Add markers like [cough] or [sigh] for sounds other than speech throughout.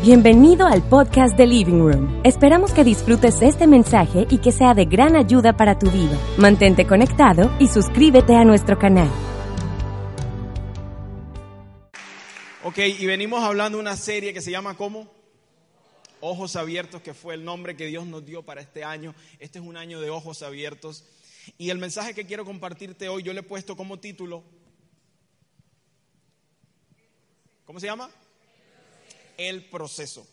Bienvenido al podcast de Living Room. Esperamos que disfrutes este mensaje y que sea de gran ayuda para tu vida. Mantente conectado y suscríbete a nuestro canal. Ok, y venimos hablando de una serie que se llama ¿cómo? Ojos abiertos, que fue el nombre que Dios nos dio para este año. Este es un año de ojos abiertos. Y el mensaje que quiero compartirte hoy, yo le he puesto como título. ¿Cómo se llama? El proceso.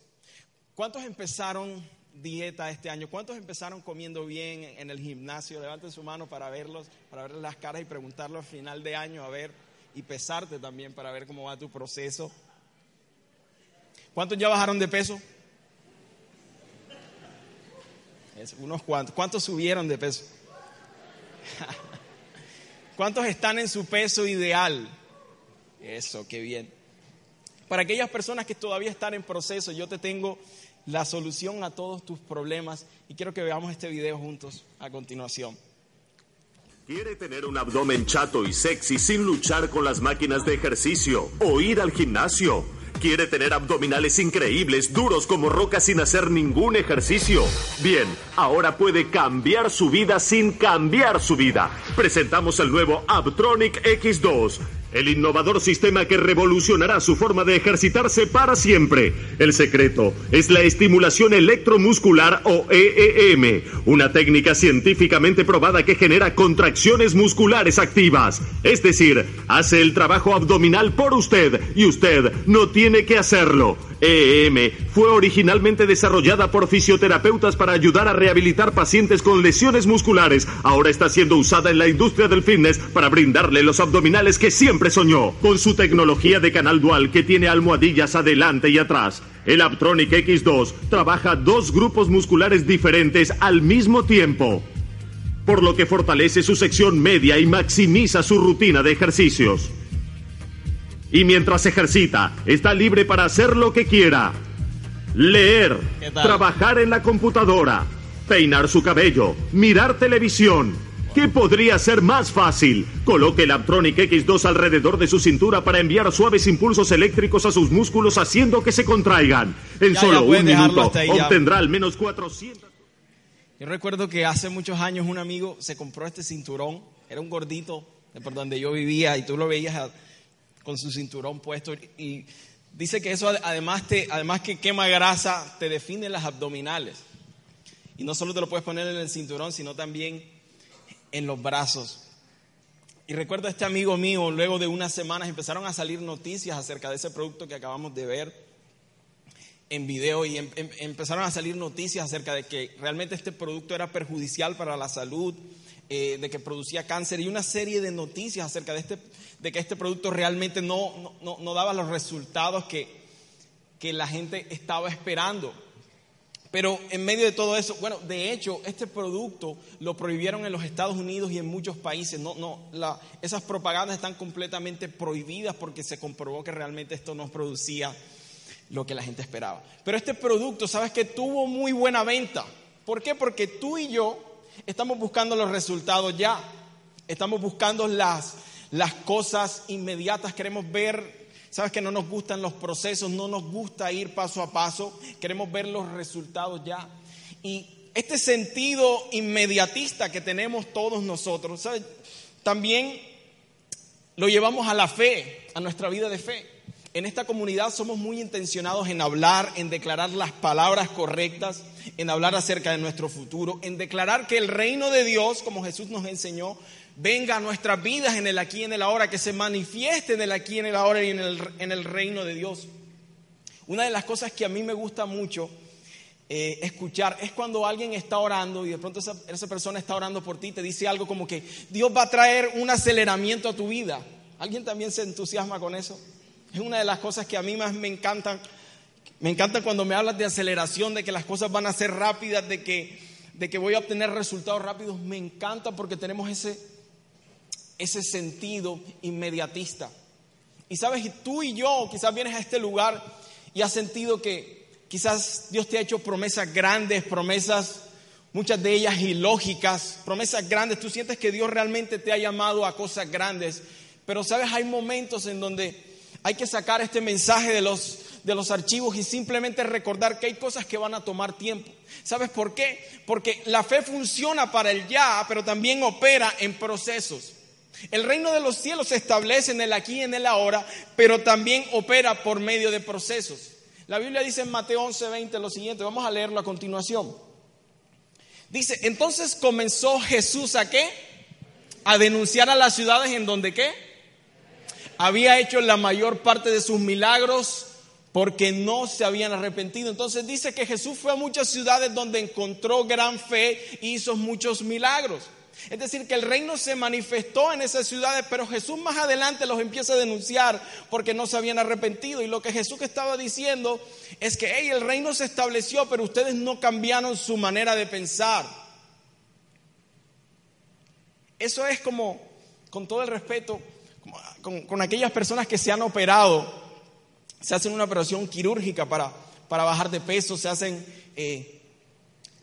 ¿Cuántos empezaron dieta este año? ¿Cuántos empezaron comiendo bien en el gimnasio? Levanten su mano para verlos, para ver las caras y preguntarlo al final de año, a ver, y pesarte también para ver cómo va tu proceso. ¿Cuántos ya bajaron de peso? unos cuantos. ¿Cuántos subieron de peso? [laughs] ¿Cuántos están en su peso ideal? Eso, qué bien. Para aquellas personas que todavía están en proceso, yo te tengo la solución a todos tus problemas y quiero que veamos este video juntos a continuación. ¿Quiere tener un abdomen chato y sexy sin luchar con las máquinas de ejercicio o ir al gimnasio? ¿Quiere tener abdominales increíbles, duros como rocas sin hacer ningún ejercicio? Bien, ahora puede cambiar su vida sin cambiar su vida. Presentamos el nuevo Abtronic X2 el innovador sistema que revolucionará su forma de ejercitarse para siempre. El secreto es la estimulación electromuscular o EEM, una técnica científicamente probada que genera contracciones musculares activas. Es decir, hace el trabajo abdominal por usted y usted no tiene que hacerlo. EEM fue originalmente desarrollada por fisioterapeutas para ayudar a rehabilitar pacientes con lesiones musculares. Ahora está siendo usada en la industria del fitness para brindarle los abdominales que siempre soñó. Con su tecnología de canal dual que tiene almohadillas adelante y atrás. El Aptronic X2 trabaja dos grupos musculares diferentes al mismo tiempo por lo que fortalece su sección media y maximiza su rutina de ejercicios. Y mientras ejercita, está libre para hacer lo que quiera. Leer, trabajar en la computadora, peinar su cabello, mirar televisión. ¿Qué podría ser más fácil? Coloque el Aptronic X2 alrededor de su cintura para enviar suaves impulsos eléctricos a sus músculos haciendo que se contraigan. En solo un minuto obtendrá al menos 400... Yo recuerdo que hace muchos años un amigo se compró este cinturón, era un gordito por donde yo vivía y tú lo veías con su cinturón puesto y dice que eso además, te, además que quema grasa, te define las abdominales. Y no solo te lo puedes poner en el cinturón, sino también en los brazos. Y recuerdo a este amigo mío, luego de unas semanas empezaron a salir noticias acerca de ese producto que acabamos de ver en video y em, em, empezaron a salir noticias acerca de que realmente este producto era perjudicial para la salud, eh, de que producía cáncer y una serie de noticias acerca de, este, que este producto realmente no, no, daba los resultados que, que la gente estaba esperando. Pero en medio de todo eso, bueno, de hecho, este producto lo prohibieron en los Estados Unidos y en muchos países. No, no, la, esas propagandas están completamente prohibidas porque se comprobó que realmente esto no producía lo que la gente esperaba. Pero este producto, ¿sabes que tuvo muy buena venta? ¿Por qué? Porque tú y yo Estamos buscando los resultados ya. Estamos buscando las, las cosas inmediatas. Queremos ver, sabes que no nos gustan los procesos, no nos gusta ir paso a paso. Queremos ver los resultados ya. Y este sentido inmediatista que tenemos todos nosotros, también lo llevamos a la fe, a nuestra vida de fe. En esta comunidad somos muy intencionados en hablar, en declarar las palabras correctas, en hablar acerca de nuestro futuro, en declarar que el reino de Dios, como Jesús nos enseñó, venga a nuestras vidas en el aquí y en el ahora, que se manifieste en el aquí y en el ahora y en el, reino de Dios. Una de las cosas que a mí me gusta mucho eh, escuchar es cuando alguien está orando y de pronto esa, esa persona está orando por ti, te dice algo como que Dios va a traer un aceleramiento a tu vida. ¿Alguien también se entusiasma con eso? Es una de las cosas que a mí más me encantan Me encanta cuando me hablas de aceleración, de que las cosas van a ser rápidas, de que, de que voy a obtener resultados rápidos. Me encanta porque tenemos ese, ese sentido inmediatista. Y sabes, tú y yo quizás vienes a este lugar y has sentido que quizás Dios te ha hecho promesas grandes, promesas, muchas de ellas ilógicas, promesas grandes. Tú sientes que Dios realmente te ha llamado a cosas grandes. Pero sabes, hay momentos en donde hay que sacar este mensaje de los, de los archivos y simplemente recordar que hay cosas que van a tomar tiempo. ¿Sabes por qué? Porque la fe funciona para el ya, pero también opera en procesos. El reino de los cielos se establece en el aquí y en el ahora, pero también opera por medio de procesos. La Biblia dice en Mateo 11:20 lo siguiente, vamos a leerlo a continuación. Dice, entonces comenzó Jesús a qué? A denunciar a las ciudades en donde qué? Había hecho la mayor parte de sus milagros porque no se habían arrepentido. Entonces dice que Jesús fue a muchas ciudades donde encontró gran fe y hizo muchos milagros. Es decir, que el reino se manifestó en esas ciudades, pero Jesús más adelante los empieza a denunciar porque no se habían arrepentido. Y lo que Jesús estaba diciendo es que hey, el reino se estableció, pero ustedes no cambiaron su manera de pensar. Eso es como, con todo el respeto, con, aquellas personas que se han operado, se hacen una operación quirúrgica para, para bajar de peso, se hacen eh,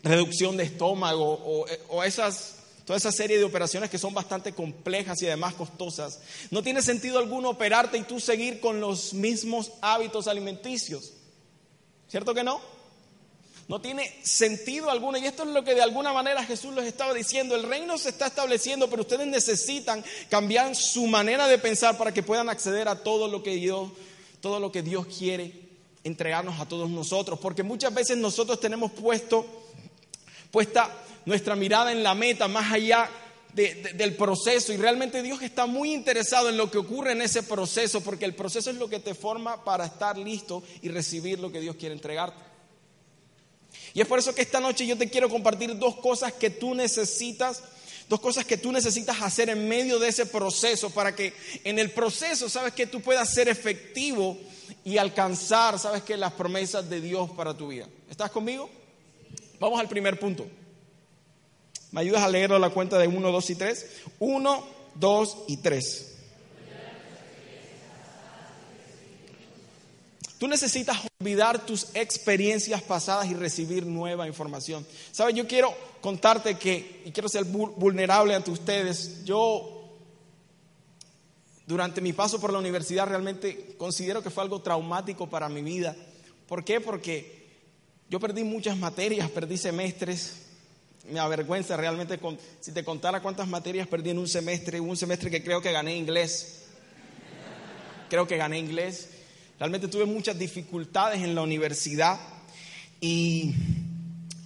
reducción de estómago o, o esas Toda esa serie de operaciones que son bastante complejas y además costosas. No tiene sentido alguno operarte y tú seguir con los mismos hábitos alimenticios. ¿Cierto que no? No tiene sentido alguno. Y esto es lo que de alguna manera Jesús les estaba diciendo. El reino se está estableciendo, pero ustedes necesitan cambiar su manera de pensar para que puedan acceder a todo lo que Dios, todo lo que Dios quiere entregarnos a todos nosotros. Porque muchas veces nosotros tenemos puesto, puesta nuestra mirada en la meta, más allá del proceso. Y realmente Dios está muy interesado en lo que ocurre en ese proceso, porque el proceso es lo que te forma para estar listo y recibir lo que Dios quiere entregarte. Y es por eso que esta noche yo te quiero compartir dos cosas que tú necesitas, dos cosas que tú necesitas hacer en medio de ese proceso, para que en el proceso, sabes que tú puedas ser efectivo y alcanzar, sabes que las promesas de Dios para tu vida. ¿Estás conmigo? Vamos al primer punto. ¿Me ayudas a leerlo a la cuenta de 1, 2 y 3? 1, 2 y 3. Tú necesitas olvidar tus experiencias pasadas y recibir nueva información. Sabes, yo quiero contarte que, y quiero ser vulnerable ante ustedes, yo durante mi paso por la universidad realmente considero que fue algo traumático para mi vida. ¿Por qué? Porque yo perdí muchas materias, perdí semestres, me avergüenza realmente con, si te contara cuántas materias perdí en un semestre, un semestre que creo que gané inglés. Creo que gané inglés. Realmente tuve muchas dificultades en la universidad y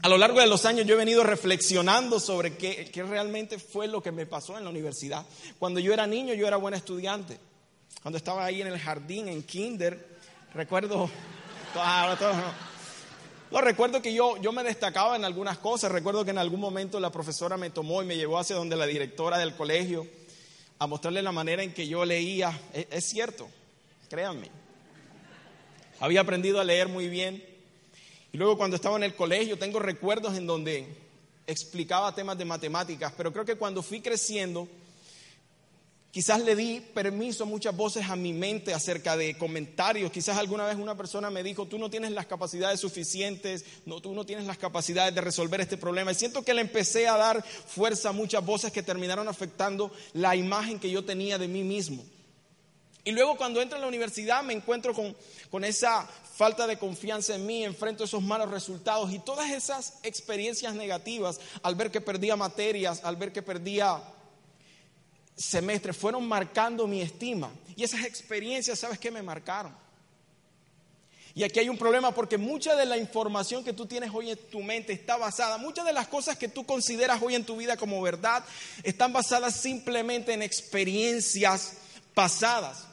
a lo largo de los años yo he venido reflexionando sobre qué, realmente fue lo que me pasó en la universidad. Cuando yo era niño yo era buen estudiante. Cuando estaba ahí en el jardín, en kinder, recuerdo... [laughs] No, recuerdo que yo, yo me destacaba en algunas cosas. Recuerdo que en algún momento la profesora me tomó y me llevó hacia donde la directora del colegio a mostrarle la manera en que yo leía. Es, es cierto, créanme. Había aprendido a leer muy bien. Y luego cuando estaba en el colegio tengo recuerdos en donde explicaba temas de matemáticas, pero creo que cuando fui creciendo Quizás le di permiso a muchas voces a mi mente acerca de comentarios. Quizás alguna vez una persona me dijo, tú no tienes las capacidades suficientes, no, tú no tienes las capacidades de resolver este problema. Y siento que le empecé a dar fuerza a muchas voces que terminaron afectando la imagen que yo tenía de mí mismo. Y luego cuando entro en la universidad me encuentro con, con esa falta de confianza en mí, enfrento esos malos resultados y todas esas experiencias negativas al ver que perdía materias, al ver que perdía semestres fueron marcando mi estima. Y esas experiencias, ¿sabes qué? Me marcaron. Y aquí hay un problema porque mucha de la información que tú tienes hoy en tu mente está basada, muchas de las cosas que tú consideras hoy en tu vida como verdad, están basadas simplemente en experiencias pasadas.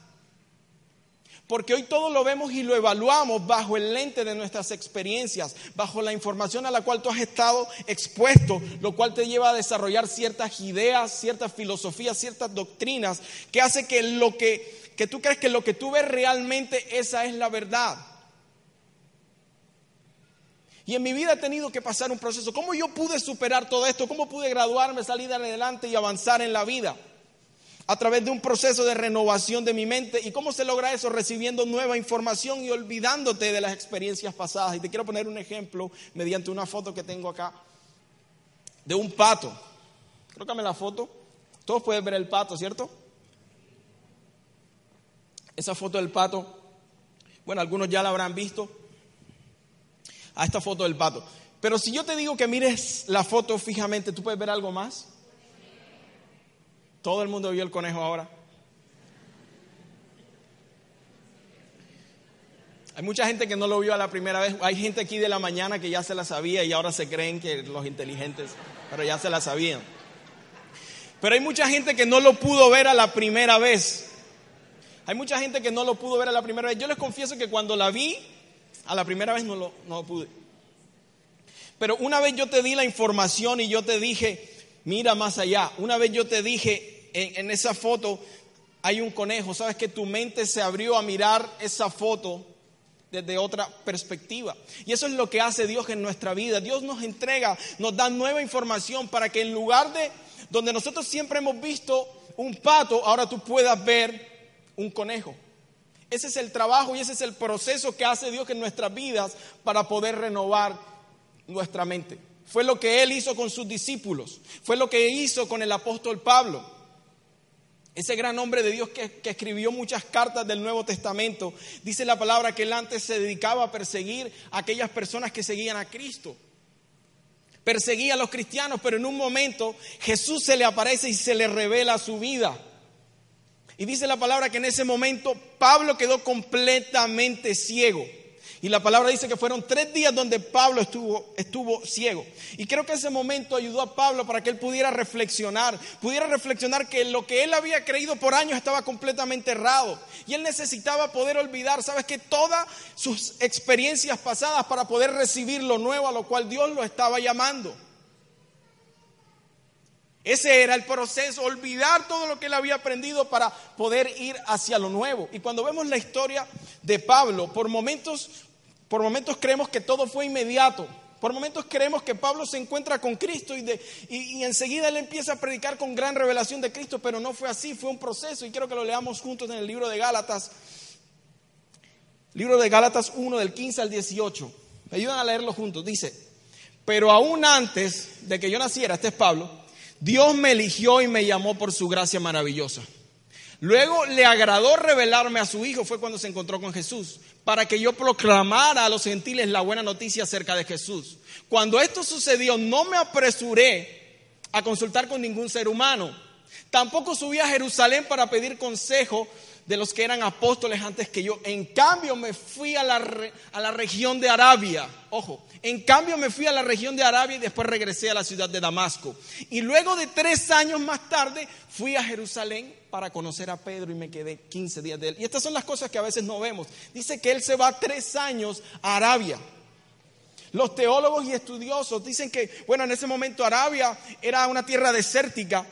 Porque hoy todo lo vemos y lo evaluamos bajo el lente de nuestras experiencias, bajo la información a la cual tú has estado expuesto, lo cual te lleva a desarrollar ciertas ideas, ciertas filosofías, ciertas doctrinas, que hace que lo que, que tú crees que lo que tú ves realmente esa es la verdad. Y en mi vida he tenido que pasar un proceso. ¿Cómo yo pude superar todo esto? ¿Cómo pude graduarme, salir adelante y avanzar en la vida? A través de un proceso de renovación de mi mente. ¿Y cómo se logra eso? Recibiendo nueva información y olvidándote de las experiencias pasadas. Y te quiero poner un ejemplo mediante una foto que tengo acá de un pato. Crócame la foto. Todos pueden ver el pato, ¿cierto? Esa foto del pato, bueno, algunos ya la habrán visto a esta foto del pato. Pero si yo te digo que mires la foto fijamente, ¿tú puedes ver algo más? Todo el mundo vio el conejo ahora. Hay mucha gente que no lo vio a la primera vez. Hay gente aquí de la mañana que ya se la sabía y ahora se creen que los inteligentes, pero ya se la sabían. Pero hay mucha gente que no lo pudo ver a la primera vez. Hay mucha gente que no lo pudo ver a la primera vez. Yo les confieso que cuando la vi, a la primera vez no lo, no pude. Pero una vez yo te di la información y yo te dije, mira más allá. Una vez yo te dije, en, esa foto hay un conejo. Sabes que tu mente se abrió a mirar esa foto desde otra perspectiva. Y eso es lo que hace Dios en nuestra vida. Dios nos entrega, nos da nueva información para que en lugar de donde nosotros siempre hemos visto un pato, ahora tú puedas ver un conejo. Ese es el trabajo y ese es el proceso que hace Dios en nuestras vidas para poder renovar nuestra mente. Fue lo que Él hizo con sus discípulos, fue lo que hizo con el apóstol Pablo. Ese gran hombre de Dios que, escribió muchas cartas del Nuevo Testamento, dice la palabra que él antes se dedicaba a perseguir a aquellas personas que seguían a Cristo. Perseguía a los cristianos, pero en un momento Jesús se le aparece y se le revela su vida. Y dice la palabra que en ese momento Pablo quedó completamente ciego. Y la palabra dice que fueron tres días donde Pablo estuvo, estuvo ciego. Y creo que ese momento ayudó a Pablo para que él pudiera reflexionar, pudiera reflexionar que lo que él había creído por años estaba completamente errado. Y él necesitaba poder olvidar, sabes que todas sus experiencias pasadas para poder recibir lo nuevo a lo cual Dios lo estaba llamando. Ese era el proceso, olvidar todo lo que él había aprendido para poder ir hacia lo nuevo. Y cuando vemos la historia de Pablo, por momentos, por momentos creemos que todo fue inmediato. Por momentos creemos que Pablo se encuentra con Cristo y, de, y, y, enseguida él empieza a predicar con gran revelación de Cristo, pero no fue así, fue un proceso y quiero que lo leamos juntos en el libro de Gálatas. Libro de Gálatas 1 del 15 al 18. Me ayudan a leerlo juntos. Dice, pero aún antes de que yo naciera, este es Pablo, Dios me eligió y me llamó por su gracia maravillosa. Luego le agradó revelarme a su Hijo, fue cuando se encontró con Jesús, para que yo proclamara a los gentiles la buena noticia acerca de Jesús. Cuando esto sucedió, no me apresuré a consultar con ningún ser humano. Tampoco subí a Jerusalén para pedir consejo de los que eran apóstoles antes que yo. En cambio me fui a la, a la región de Arabia. Ojo, en cambio me fui a la región de Arabia y después regresé a la ciudad de Damasco. Y luego de tres años más tarde fui a Jerusalén para conocer a Pedro y me quedé 15 días de él. Y estas son las cosas que a veces no vemos. Dice que él se va tres años a Arabia. Los teólogos y estudiosos dicen que, bueno, en ese momento Arabia era una tierra desértica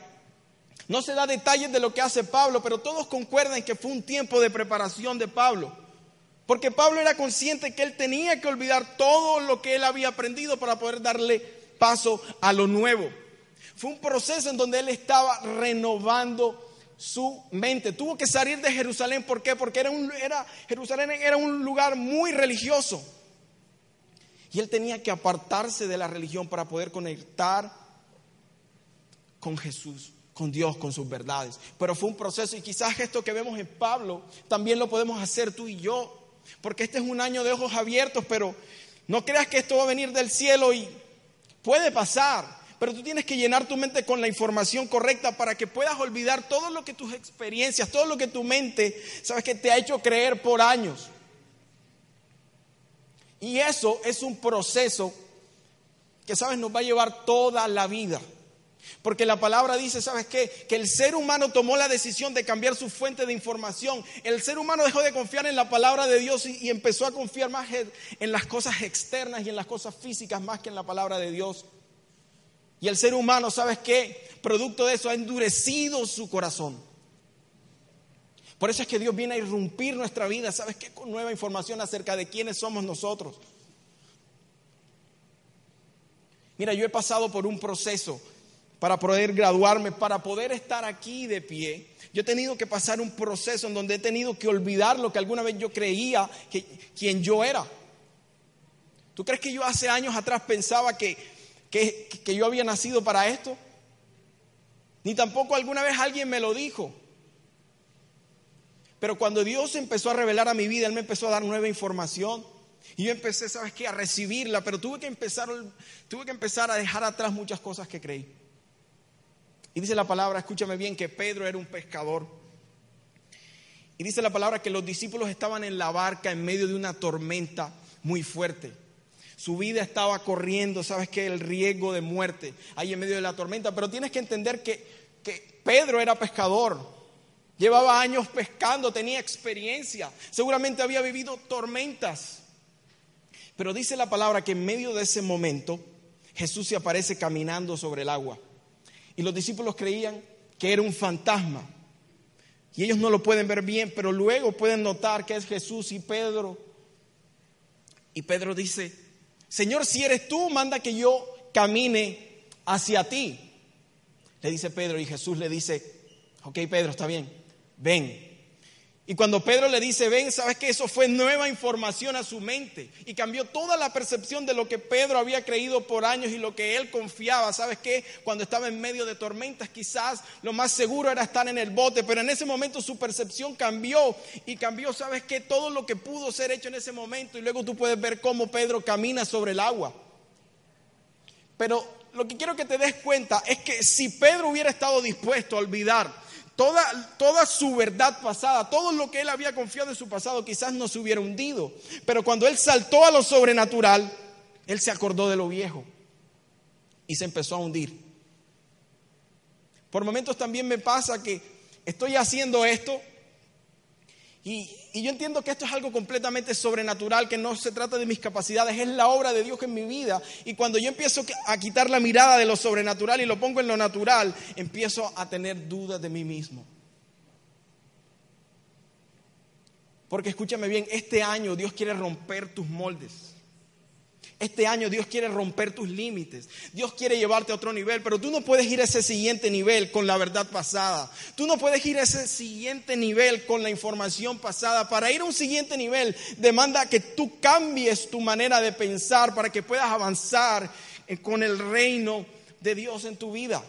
no se da detalles de lo que hace Pablo, pero todos concuerdan que fue un tiempo de preparación de Pablo. Porque Pablo era consciente que él tenía que olvidar todo lo que él había aprendido para poder darle paso a lo nuevo. Fue un proceso en donde él estaba renovando su mente. Tuvo que salir de Jerusalén, ¿por qué? Porque era un, era, Jerusalén era un lugar muy religioso. Y él tenía que apartarse de la religión para poder conectar con Jesús con Dios, con sus verdades. Pero fue un proceso y quizás esto que vemos en Pablo también lo podemos hacer tú y yo. Porque este es un año de ojos abiertos, pero no creas que esto va a venir del cielo y puede pasar. Pero tú tienes que llenar tu mente con la información correcta para que puedas olvidar todo lo que tus experiencias, todo lo que tu mente, sabes que te ha hecho creer por años. Y eso es un proceso que, sabes, nos va a llevar toda la vida. Porque la palabra dice, ¿sabes qué? Que el ser humano tomó la decisión de cambiar su fuente de información. El ser humano dejó de confiar en la palabra de Dios y, empezó a confiar más en las cosas externas y en las cosas físicas más que en la palabra de Dios. Y el ser humano, ¿sabes qué? Producto de eso ha endurecido su corazón. Por eso es que Dios viene a irrumpir nuestra vida, ¿sabes qué? Con nueva información acerca de quiénes somos nosotros. Mira, yo he pasado por un proceso para poder graduarme, para poder estar aquí de pie. Yo he tenido que pasar un proceso en donde he tenido que olvidar lo que alguna vez yo creía que quien yo era. ¿Tú crees que yo hace años atrás pensaba que, que, que yo había nacido para esto? Ni tampoco alguna vez alguien me lo dijo. Pero cuando Dios empezó a revelar a mi vida, Él me empezó a dar nueva información. Y yo empecé, ¿sabes qué? A recibirla, pero tuve que empezar, tuve que empezar a dejar atrás muchas cosas que creí. Y dice la palabra, escúchame bien, que Pedro era un pescador. Y dice la palabra que los discípulos estaban en la barca en medio de una tormenta muy fuerte. Su vida estaba corriendo, ¿sabes qué? El riesgo de muerte ahí en medio de la tormenta. Pero tienes que entender que, que Pedro era pescador. Llevaba años pescando, tenía experiencia, seguramente había vivido tormentas. Pero dice la palabra que en medio de ese momento Jesús se aparece caminando sobre el agua. Y los discípulos creían que era un fantasma. Y ellos no lo pueden ver bien, pero luego pueden notar que es Jesús y Pedro. Y Pedro dice, Señor, si eres tú, manda que yo camine hacia ti. Le dice Pedro y Jesús le dice, ok Pedro, está bien, ven. Y cuando Pedro le dice, ven, sabes que eso fue nueva información a su mente y cambió toda la percepción de lo que Pedro había creído por años y lo que él confiaba. ¿Sabes qué? Cuando estaba en medio de tormentas, quizás lo más seguro era estar en el bote, pero en ese momento su percepción cambió y cambió, ¿sabes qué? Todo lo que pudo ser hecho en ese momento y luego tú puedes ver cómo Pedro camina sobre el agua. Pero lo que quiero que te des cuenta es que si Pedro hubiera estado dispuesto a olvidar Toda, toda, su verdad pasada, todo lo que él había confiado en su pasado quizás no se hubiera hundido. Pero cuando él saltó a lo sobrenatural, él se acordó de lo viejo y se empezó a hundir. Por momentos también me pasa que estoy haciendo esto y, yo entiendo que esto es algo completamente sobrenatural, que no se trata de mis capacidades, es la obra de Dios en mi vida. Y cuando yo empiezo a quitar la mirada de lo sobrenatural y lo pongo en lo natural, empiezo a tener dudas de mí mismo. Porque escúchame bien, este año Dios quiere romper tus moldes. Este año Dios quiere romper tus límites. Dios quiere llevarte a otro nivel, pero tú no puedes ir a ese siguiente nivel con la verdad pasada. Tú no puedes ir a ese siguiente nivel con la información pasada. Para ir a un siguiente nivel demanda que tú cambies tu manera de pensar para que puedas avanzar con el reino de Dios en tu vida.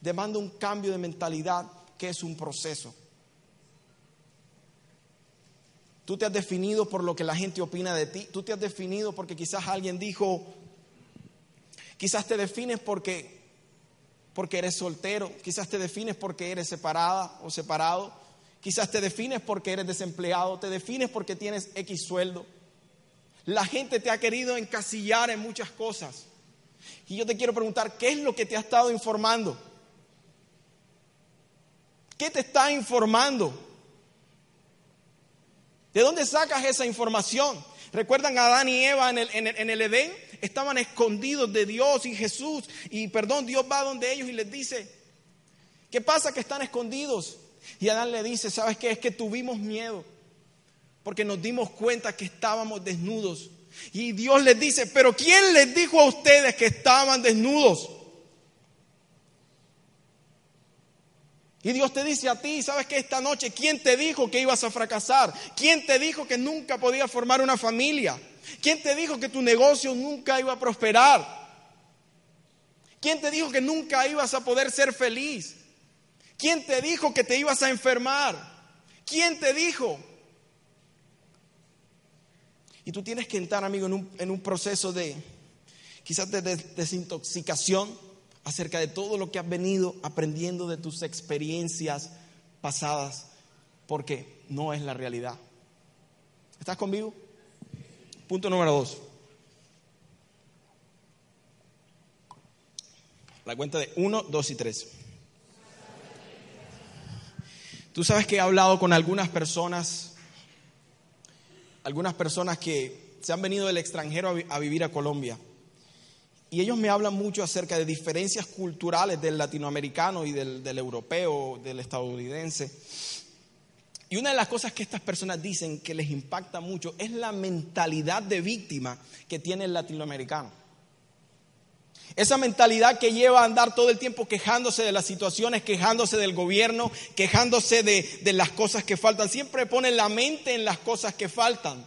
Demanda un cambio de mentalidad que es un proceso. Tú te has definido por lo que la gente opina de ti. Tú te has definido porque quizás alguien dijo, quizás te defines porque, porque eres soltero, quizás te defines porque eres separada o separado, quizás te defines porque eres desempleado, te defines porque tienes X sueldo. La gente te ha querido encasillar en muchas cosas. Y yo te quiero preguntar, ¿qué es lo que te ha estado informando? ¿Qué te está informando? ¿De dónde sacas esa información? ¿Recuerdan a Adán y Eva en el, en, el, Edén? Estaban escondidos de Dios y Jesús. Y perdón, Dios va donde ellos y les dice, ¿qué pasa que están escondidos? Y Adán le dice, ¿sabes qué? Es que tuvimos miedo. Porque nos dimos cuenta que estábamos desnudos. Y Dios les dice, pero ¿quién les dijo a ustedes que estaban desnudos? Y Dios te dice a ti, ¿sabes qué? Esta noche, ¿quién te dijo que ibas a fracasar? ¿Quién te dijo que nunca podías formar una familia? ¿Quién te dijo que tu negocio nunca iba a prosperar? ¿Quién te dijo que nunca ibas a poder ser feliz? ¿Quién te dijo que te ibas a enfermar? ¿Quién te dijo? Y tú tienes que entrar, amigo, en un, en un proceso de quizás de desintoxicación acerca de todo lo que has venido aprendiendo de tus experiencias pasadas, porque no es la realidad. ¿Estás conmigo? Punto número dos. La cuenta de uno, dos y tres. Tú sabes que he hablado con algunas personas, algunas personas que se han venido del extranjero a vivir a Colombia. Y ellos me hablan mucho acerca de diferencias culturales del latinoamericano y del, europeo, del estadounidense. Y una de las cosas que estas personas dicen que les impacta mucho es la mentalidad de víctima que tiene el latinoamericano. Esa mentalidad que lleva a andar todo el tiempo quejándose de las situaciones, quejándose del gobierno, quejándose de, de, las cosas que faltan. Siempre pone la mente en las cosas que faltan.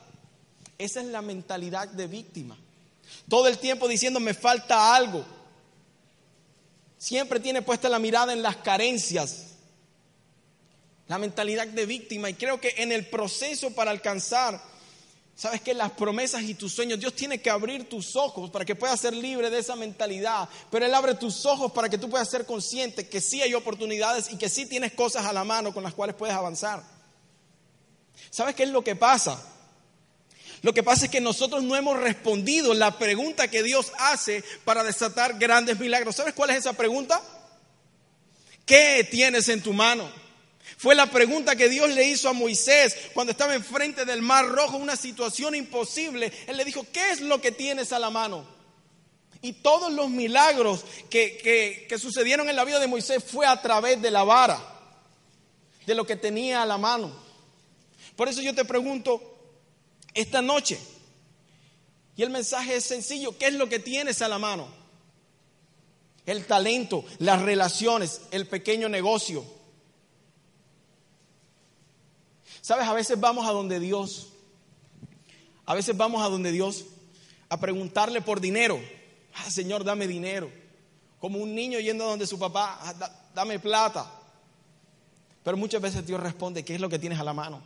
Esa es la mentalidad de víctima. Todo el tiempo diciendo me falta algo. Siempre tiene puesta la mirada en las carencias. La mentalidad de víctima. Y creo que en el proceso para alcanzar Sabes que las promesas y tus sueños, Dios tiene que abrir tus ojos para que puedas ser libre de esa mentalidad. Pero Él abre tus ojos para que tú puedas ser consciente que sí hay oportunidades y que sí tienes cosas a la mano con las cuales puedes avanzar. ¿Sabes qué es lo que pasa? Lo que pasa es que nosotros no hemos respondido la pregunta que Dios hace para desatar grandes milagros. ¿Sabes cuál es esa pregunta? ¿Qué tienes en tu mano? Fue la pregunta que Dios le hizo a Moisés cuando estaba enfrente del mar rojo, una situación imposible. Él le dijo, ¿qué es lo que tienes a la mano? Y todos los milagros que, sucedieron en la vida de Moisés fue a través de la vara, de lo que tenía a la mano. Por eso yo te pregunto esta noche, y el mensaje es sencillo, ¿qué es lo que tienes a la mano? El talento, las relaciones, el pequeño negocio Sabes, a veces vamos a donde Dios, a veces vamos a donde Dios a preguntarle por dinero. Ah, Señor, dame dinero. Como un niño yendo a donde su papá, ah, dame plata. Pero muchas veces Dios responde, ¿qué es lo que tienes a la mano?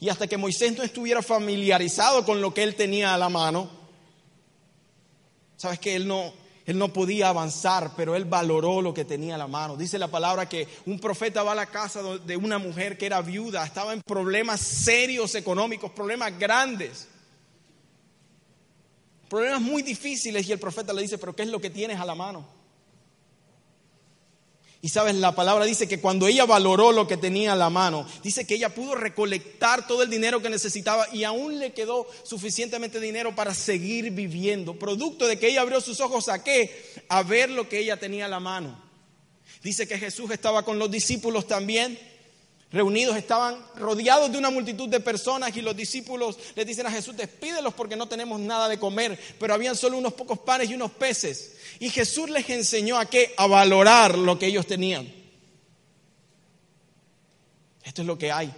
Y hasta que Moisés no estuviera familiarizado con lo que él tenía a la mano, sabes que él no, él no podía avanzar, pero él valoró lo que tenía a la mano. Dice la palabra que un profeta va a la casa de una mujer que era viuda, estaba en problemas serios económicos, problemas grandes, problemas muy difíciles y el profeta le dice, pero ¿qué es lo que tienes a la mano? Y sabes, la palabra dice que cuando ella valoró lo que tenía a la mano, dice que ella pudo recolectar todo el dinero que necesitaba y aún le quedó suficientemente dinero para seguir viviendo. Producto de que ella abrió sus ojos a qué? A ver lo que ella tenía a la mano. Dice que Jesús estaba con los discípulos también reunidos, estaban rodeados de una multitud de personas y los discípulos le dicen a Jesús, despídelos porque no tenemos nada de comer, pero habían solo unos pocos panes y unos peces. Y Jesús les enseñó a qué, a valorar lo que ellos tenían. Esto es lo que hay.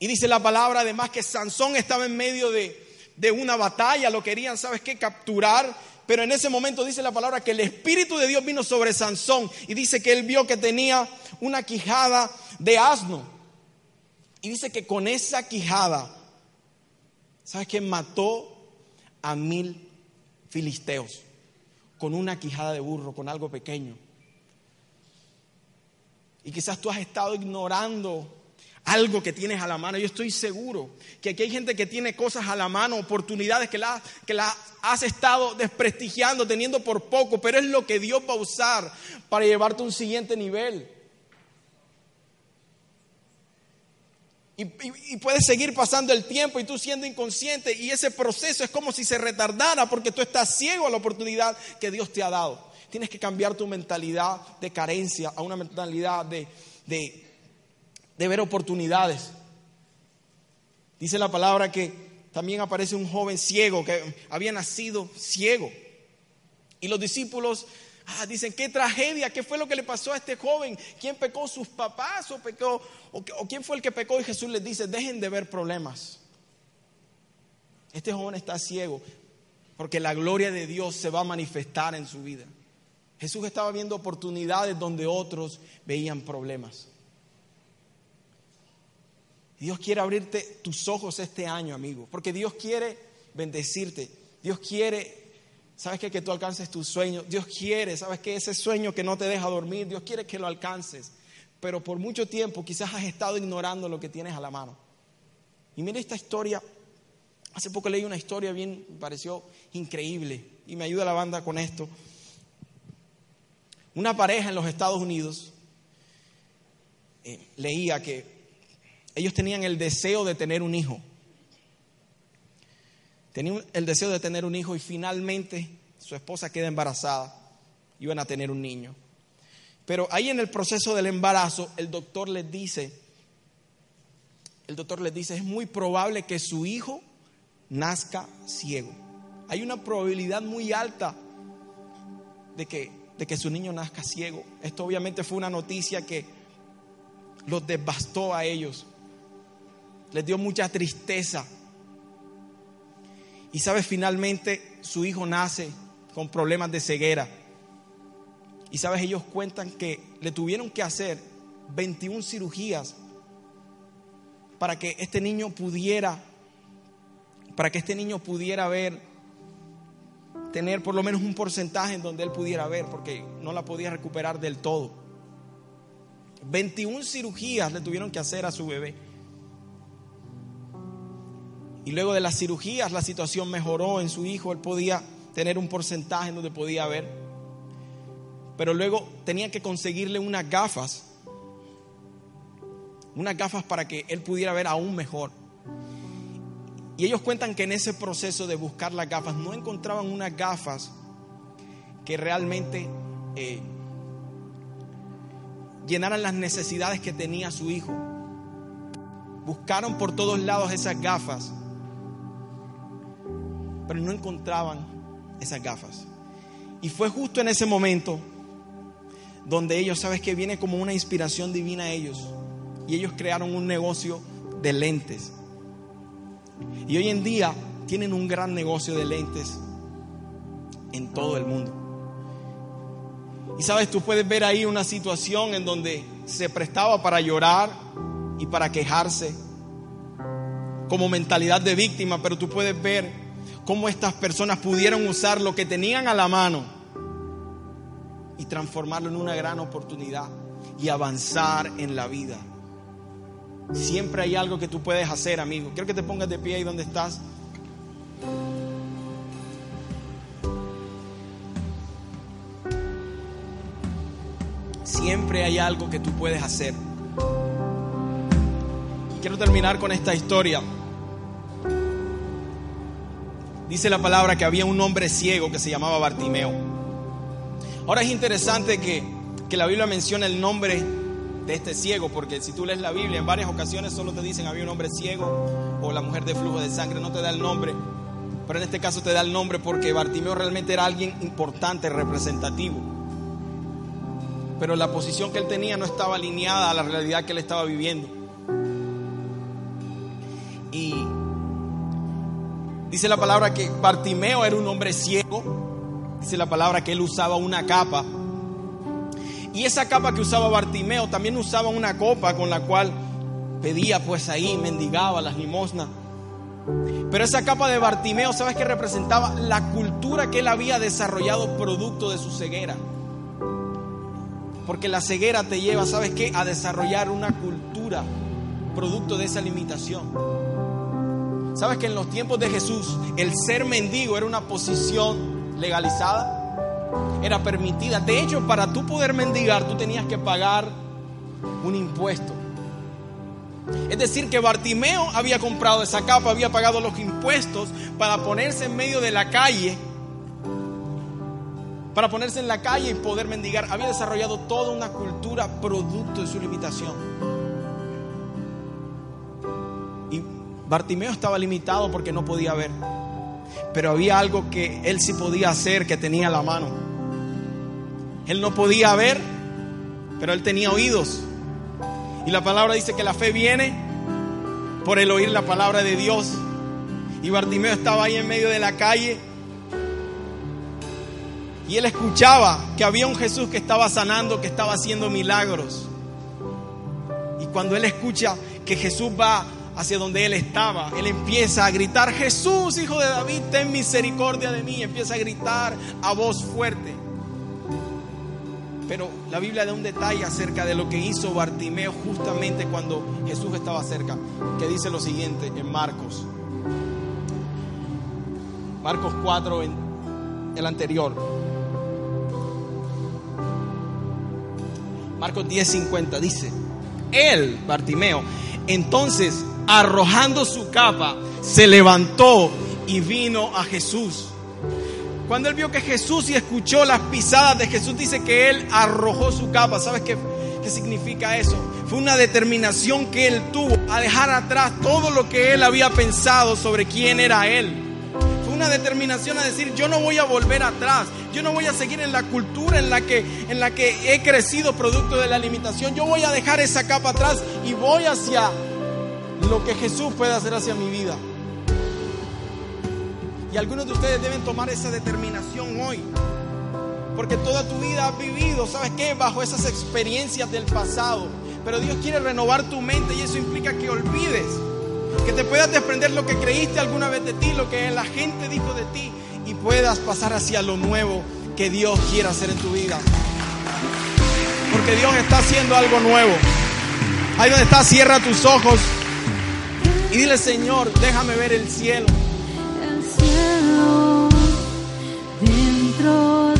Y dice la palabra además que Sansón estaba en medio de, de una batalla, lo querían, ¿sabes qué? Capturar pero en ese momento dice la palabra que el Espíritu de Dios vino sobre Sansón y dice que él vio que tenía una quijada de asno. Y dice que con esa quijada, ¿sabes qué? Mató a mil filisteos con una quijada de burro, con algo pequeño. Y quizás tú has estado ignorando algo que tienes a la mano. Yo estoy seguro que aquí hay gente que tiene cosas a la mano, oportunidades que las que la has estado desprestigiando, teniendo por poco, pero es lo que Dios va a usar para llevarte a un siguiente nivel. Y, y, puedes seguir pasando el tiempo y tú siendo inconsciente y ese proceso es como si se retardara porque tú estás ciego a la oportunidad que Dios te ha dado. Tienes que cambiar tu mentalidad de carencia a una mentalidad de, de de ver oportunidades. Dice la palabra que también aparece un joven ciego que había nacido ciego. Y los discípulos ah, dicen, qué tragedia, qué fue lo que le pasó a este joven, quién pecó, sus papás o pecó, o, o quién fue el que pecó. Y Jesús les dice, dejen de ver problemas. Este joven está ciego porque la gloria de Dios se va a manifestar en su vida. Jesús estaba viendo oportunidades donde otros veían problemas. Dios quiere abrirte tus ojos este año, amigo, porque Dios quiere bendecirte. Dios quiere, ¿sabes qué? Que tú alcances tus sueños. Dios quiere, ¿sabes qué? Ese sueño que no te deja dormir, Dios quiere que lo alcances. Pero por mucho tiempo quizás has estado ignorando lo que tienes a la mano. Y mira esta historia. Hace poco leí una historia bien, me pareció increíble. Y me ayuda la banda con esto. Una pareja en los Estados Unidos eh, leía que ellos tenían el deseo de tener un hijo. Tenían el deseo de tener un hijo y finalmente su esposa queda embarazada. Iban a tener un niño. Pero ahí en el proceso del embarazo, el doctor les dice, el doctor les dice, es muy probable que su hijo nazca ciego. Hay una probabilidad muy alta de que, de que su niño nazca ciego. Esto obviamente fue una noticia que los devastó a ellos. Les dio mucha tristeza. Y sabes, finalmente su hijo nace con problemas de ceguera. Y sabes, ellos cuentan que le tuvieron que hacer 21 cirugías para que este niño pudiera, para que este niño pudiera ver, tener por lo menos un porcentaje en donde él pudiera ver, porque no la podía recuperar del todo. 21 cirugías le tuvieron que hacer a su bebé. Y luego de las cirugías la situación mejoró en su hijo, él podía tener un porcentaje en donde podía ver. Pero luego tenía que conseguirle unas gafas, unas gafas para que él pudiera ver aún mejor. Y ellos cuentan que en ese proceso de buscar las gafas no encontraban unas gafas que realmente eh, llenaran las necesidades que tenía su hijo. Buscaron por todos lados esas gafas pero no encontraban esas gafas. Y fue justo en ese momento donde ellos, sabes que viene como una inspiración divina a ellos. Y ellos crearon un negocio de lentes. Y hoy en día tienen un gran negocio de lentes en todo el mundo. Y sabes, tú puedes ver ahí una situación en donde se prestaba para llorar y para quejarse como mentalidad de víctima, pero tú puedes ver cómo estas personas pudieron usar lo que tenían a la mano y transformarlo en una gran oportunidad y avanzar en la vida. Siempre hay algo que tú puedes hacer, amigo. Quiero que te pongas de pie ahí donde estás. Siempre hay algo que tú puedes hacer. Quiero terminar con esta historia. Dice la palabra que había un hombre ciego que se llamaba Bartimeo. Ahora es interesante que, la Biblia menciona el nombre de este ciego, porque si tú lees la Biblia en varias ocasiones solo te dicen había un hombre ciego o la mujer de flujo de sangre, no te da el nombre, pero en este caso te da el nombre porque Bartimeo realmente era alguien importante, representativo. Pero la posición que él tenía no estaba alineada a la realidad que él estaba viviendo. Dice la palabra que Bartimeo era un hombre ciego. Dice la palabra que él usaba una capa. Y esa capa que usaba Bartimeo también usaba una copa con la cual pedía pues ahí, mendigaba las limosnas. Pero esa capa de Bartimeo, ¿sabes qué representaba? La cultura que él había desarrollado producto de su ceguera. Porque la ceguera te lleva, ¿sabes qué? A desarrollar una cultura producto de esa limitación. ¿Sabes que en los tiempos de Jesús el ser mendigo era una posición legalizada? Era permitida. De hecho, para tú poder mendigar, tú tenías que pagar un impuesto. Es decir, que Bartimeo había comprado esa capa, había pagado los impuestos para ponerse en medio de la calle, para ponerse en la calle y poder mendigar. Había desarrollado toda una cultura producto de su limitación. Bartimeo estaba limitado porque no podía ver. Pero había algo que él sí podía hacer, que tenía la mano. Él no podía ver, pero él tenía oídos. Y la palabra dice que la fe viene por el oír la palabra de Dios. Y Bartimeo estaba ahí en medio de la calle. Y él escuchaba que había un Jesús que estaba sanando, que estaba haciendo milagros. Y cuando él escucha que Jesús va hacia donde él estaba. Él empieza a gritar, Jesús, hijo de David, ten misericordia de mí. Empieza a gritar a voz fuerte. Pero la Biblia da un detalle acerca de lo que hizo Bartimeo justamente cuando Jesús estaba cerca, que dice lo siguiente en Marcos. Marcos 4, en el anterior. Marcos 10, 50 dice, él, Bartimeo, entonces arrojando su capa, se levantó y vino a Jesús. Cuando él vio que Jesús y escuchó las pisadas de Jesús, dice que él arrojó su capa. ¿Sabes qué, qué significa eso? Fue una determinación que él tuvo a dejar atrás todo lo que él había pensado sobre quién era él. Fue una determinación a decir, yo no voy a volver atrás, yo no voy a seguir en la cultura en la que, en la que he crecido producto de la limitación, yo voy a dejar esa capa atrás y voy hacia lo que Jesús puede hacer hacia mi vida. Y algunos de ustedes deben tomar esa determinación hoy. Porque toda tu vida has vivido, ¿sabes qué? Bajo esas experiencias del pasado. Pero Dios quiere renovar tu mente y eso implica que olvides. Que te puedas desprender lo que creíste alguna vez de ti, lo que la gente dijo de ti. Y puedas pasar hacia lo nuevo que Dios quiere hacer en tu vida. Porque Dios está haciendo algo nuevo. Ahí donde está, cierra tus ojos y dile, Señor, déjame ver el cielo. El cielo dentro de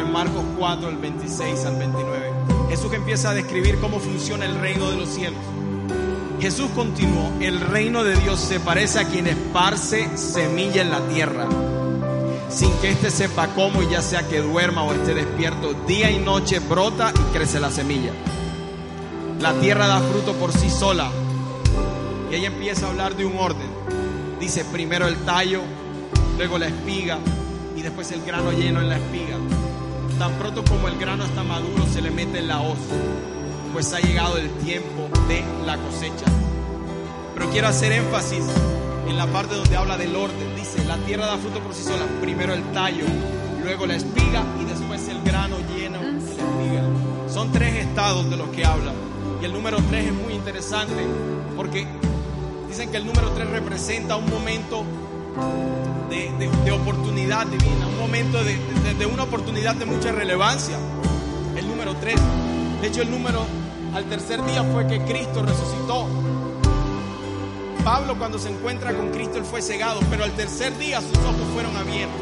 en Marcos 4, el 26 al 29. Jesús empieza a describir cómo funciona el reino de los cielos. Jesús continuó, el reino de Dios se parece a quien esparce semilla en la tierra sin que éste sepa cómo y ya sea que duerma o esté despierto, día y noche brota y crece la semilla. La tierra da fruto por sí sola. Y ella empieza a hablar de un orden. Dice primero el tallo, luego la espiga y después el grano lleno en la espiga. Tan pronto como el grano está maduro se le mete en la hoz, pues ha llegado el tiempo de la cosecha. Pero quiero hacer énfasis en la parte donde habla del orden. Dice, la tierra da fruto por sí sola. Primero el tallo, luego la espiga y después el grano lleno de la espiga. Son tres estados de los que habla. Y el número tres es muy interesante porque dicen que el número tres representa un momento de, de- oportunidad divina, un momento de, de- una oportunidad de mucha relevancia. El número tres. De hecho, el número al tercer día fue que Cristo resucitó. Pablo cuando se encuentra con Cristo, él fue cegado, pero al tercer día sus ojos fueron abiertos.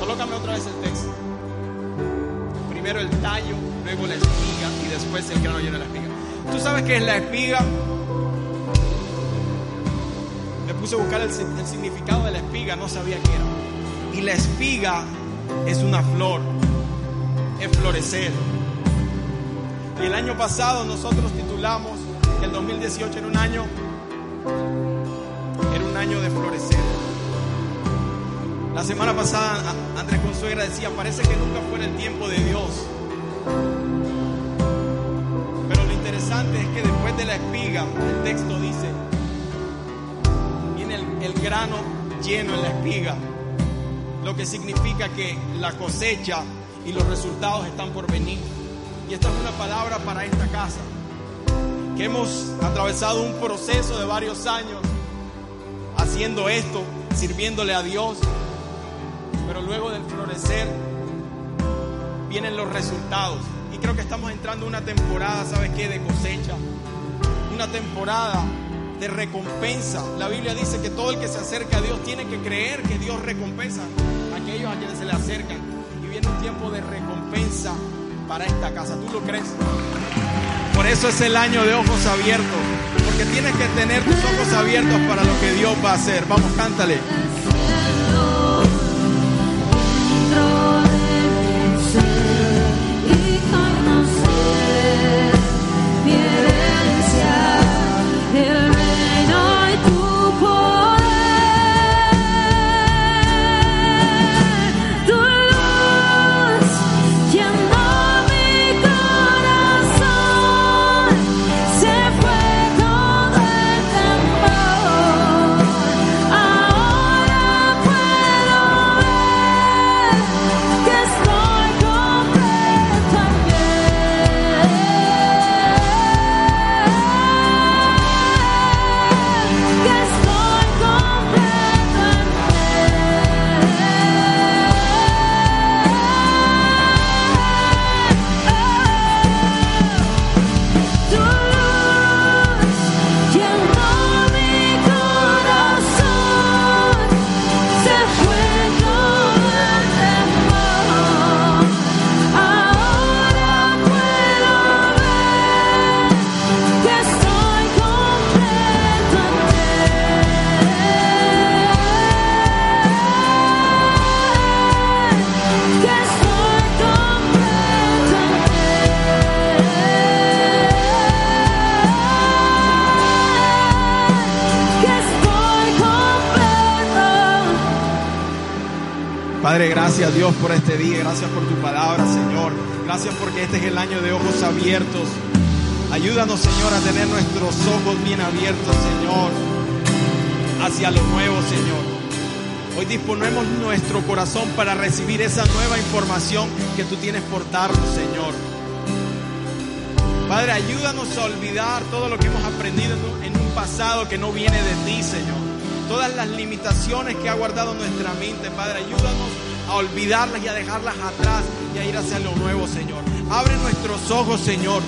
Colócame otra vez el texto. Primero el tallo, luego la espiga y después el grano lleno de la espiga. ¿Tú sabes qué es la espiga? Puse a buscar el, si- el significado de la espiga, no sabía qué era. Y la espiga es una flor, es florecer. Y el año pasado nosotros titulamos que el 2018 era un año, era un año de florecer. La semana pasada Andrés Consuegra decía, parece que nunca fuera el tiempo de Dios. Pero lo interesante es que después de la espiga, el texto dice, grano lleno en la espiga, lo que significa que la cosecha y los resultados están por venir. Y esta es una palabra para esta casa, que hemos atravesado un proceso de varios años haciendo esto, sirviéndole a Dios, pero luego del florecer vienen los resultados. Y creo que estamos entrando en una temporada, ¿sabes qué?, de cosecha, una temporada de recompensa. La Biblia dice que todo el que se acerca a Dios tiene que creer que Dios recompensa a aquellos a quienes se le acercan. Y viene un tiempo de recompensa para esta casa. ¿Tú lo crees? Por eso es el año de ojos abiertos. Porque tienes que tener tus ojos abiertos para lo que Dios va a hacer. Vamos, cántale. Padre, gracias Dios por este día, gracias por tu palabra, Señor. Gracias porque este es el año de ojos abiertos. Ayúdanos, Señor, a tener nuestros ojos bien abiertos, Señor, hacia lo nuevo, Señor. Hoy disponemos nuestro corazón para recibir esa nueva información que tú tienes por darnos, Señor. Padre, ayúdanos a olvidar todo lo que hemos aprendido en un pasado que no viene de ti, Señor. Todas las limitaciones que ha guardado nuestra mente, Padre, ayúdanos a olvidarlas y a dejarlas atrás y a ir hacia lo nuevo, Señor. Abre nuestros ojos, Señor,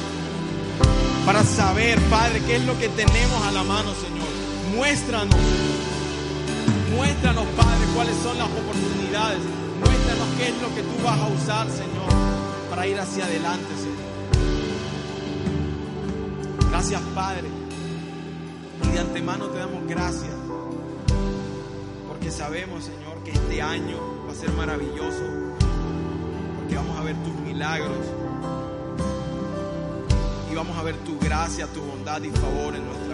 para saber, Padre, qué es lo que tenemos a la mano, Señor. Muéstranos, muéstranos, Padre, cuáles son las oportunidades. Muéstranos qué es lo que tú vas a usar, Señor, para ir hacia adelante, Señor. Gracias, Padre. Y de antemano te damos gracias. Porque sabemos, Señor, que este año ser maravilloso. Porque vamos a ver tus milagros. Y vamos a ver tu gracia, tu bondad y favor en nuestras